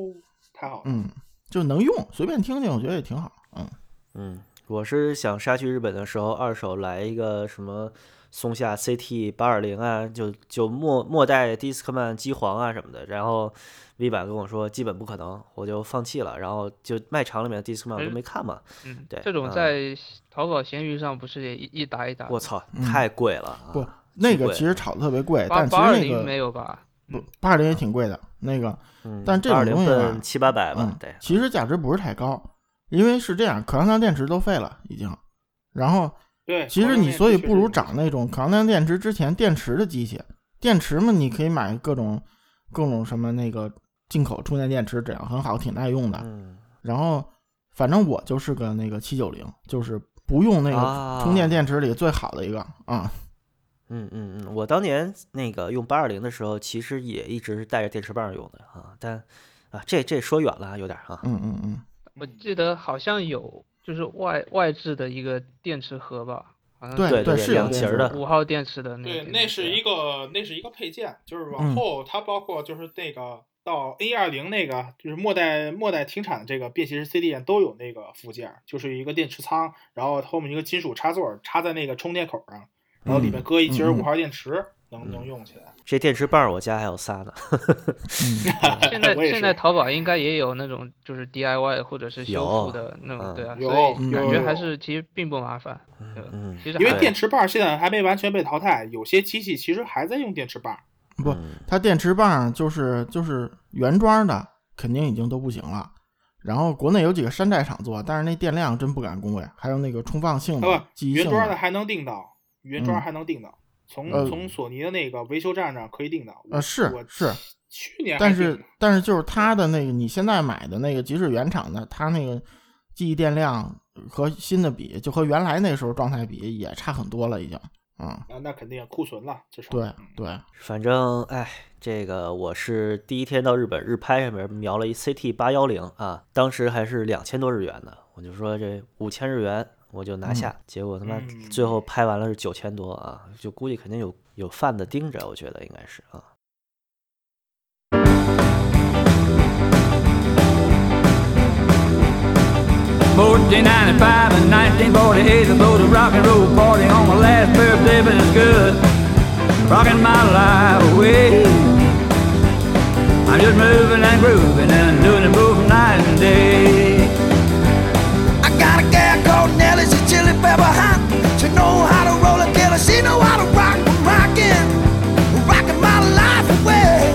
太好了。嗯，就能用，随便听听，我觉得也挺好。嗯嗯，我是想杀去日本的时候，二手来一个什么松下 CT 八二零啊，就就末末代 Discman 机皇啊什么的，然后 V 版跟我说基本不可能，我就放弃了，然后就卖场里面的 Discman 我都没看嘛。嗯，对这种嗯在淘宝、闲鱼上不是也一一打一打？我操，嗯太贵了啊！不，那个其实炒的特别贵，但其八二零实那个没有吧？不八二零也挺贵的，那个嗯，但这二零种七八百吧嗯，对，其实价值不是太高，因为是这样，可航量电池都废了已经，然后对，其实你所以不如找找那种可航量电池之前电池的机器，电池嘛，你可以买各种各种什么那个进口充电电池，质量很好，挺耐用的。嗯，然后反正我就是个那个七九零，就是不用那啊个充电电池里最好的一个啊。嗯嗯嗯，我当年那个用八二零的时候，其实也一直是带着电池棒用的啊，但啊，这这说远了啊，有点啊。嗯嗯嗯，我记得好像有就是外外置的一个电池盒吧，好像对对对是两节儿的五号电池的那个对。那是一个那是一个配件，就是往嗯后它包括就是那个到 A 二零那个就是末代末代停产的这个便携式 CD 键都有那个附件，就是一个电池仓，然后后面一个金属插座插在那个充电口上，然后里面搁一节五号电池，能能嗯用起来。这电池棒我家还有仨呢。嗯现在 现在淘宝应该也有那种就是 DIY 或者是修复的那种，嗯对啊，有所以感觉还是其实并不麻烦。对嗯，因为其实还电池棒现在还没完全被淘汰，有些机器其实还在用电池棒。不嗯它电池棒就是就是原装的，肯定已经都不行了。然后国内有几个山寨厂做，但是那电量真不敢恭维。还有那个充放性不，记忆性的，原装的还能定到，原装嗯还能定到，从呃从索尼的那个维修站上可以订到。呃是我是去年但是但是就是它的那个你现在买的那个，即使原厂的，它那个记忆电量和新的比，就和原来那时候状态比也差很多了，已经。嗯，啊，那肯定库存了，至少对嗯对，反正哎，这个我是第一天到日本日拍上面瞄了一 CT 八幺零啊，当时还是两千多日元呢，我就说这五千日元我就拿下，结果他妈嗯最后拍完了是九千多啊，就估计肯定有有贩子盯着，我觉得应该是啊。1495 and 1948, I go to rock and roll party on my last birthday, but it's good. Rocking my life away. I'm just moving and grooving and doing the move night and day. She's chili pepper hot. She know how to roll a killer, she know how to rock, rockin', rockin' my life away.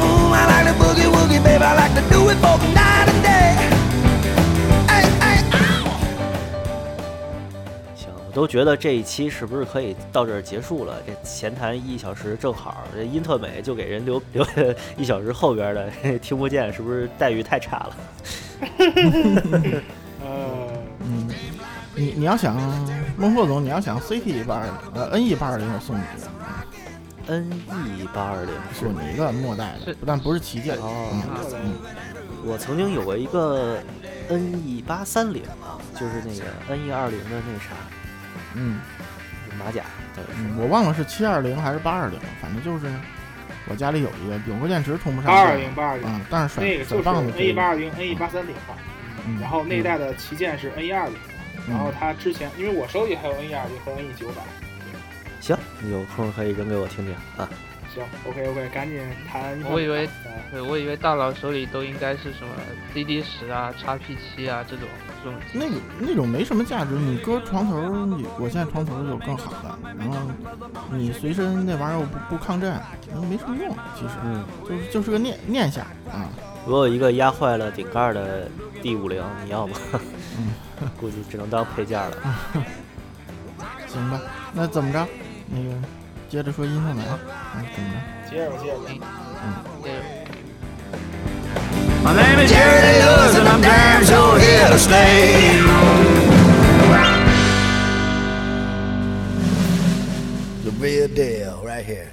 Mm, I like the boogie woogie, baby, I like to do it both night and day. Hey, hey, ow! 行，我都觉得这一期是不是可以到这儿结束了？这闲谈一小时正好，这音特美就给人留留下一小时后边的听不见，是不是待遇太差了？呃，嗯，你你要想孟获总，你要想 CT 八二零，呃 NE 八二零，我送你一个，NE 八二零是送你一个末代的，不但不是旗舰，哦嗯啊嗯我曾经有过一个 NE 八三零啊，就是那个 NE 二零的那啥嗯马甲，对嗯，我忘了是七二零还是八二零，反正就是我家里有一个永和电池充不上八二电零八二零，嗯，但是甩那个就是甩棒子可 N 以 E 八二零、N E 八三零吧。嗯然后那一代的旗舰是 N 一二零，然后他之前因为我手里还有 N E 二零和 N 一九百。行，你有空可以扔给我听听啊。行，OK OK，赶紧谈。我以为呃对，我以为大佬手里都应该是什么 CD 十啊、x P 七啊这种这种那个那种没什么价值，你搁床头，你我现在床头有更好的，然后你随身那玩意儿又不不抗震，没什么用，其实嗯，就是就是个念念想啊。我有一个压坏了顶盖的 D 五零，你要吗？嗯估计只能当配件了。行吧，那怎么着？那个接着说英特美，嗯，怎么着？接着吧接着吧。这个 My name is Jerry Lewis and I'm damn sure here to stay. Real deal right here.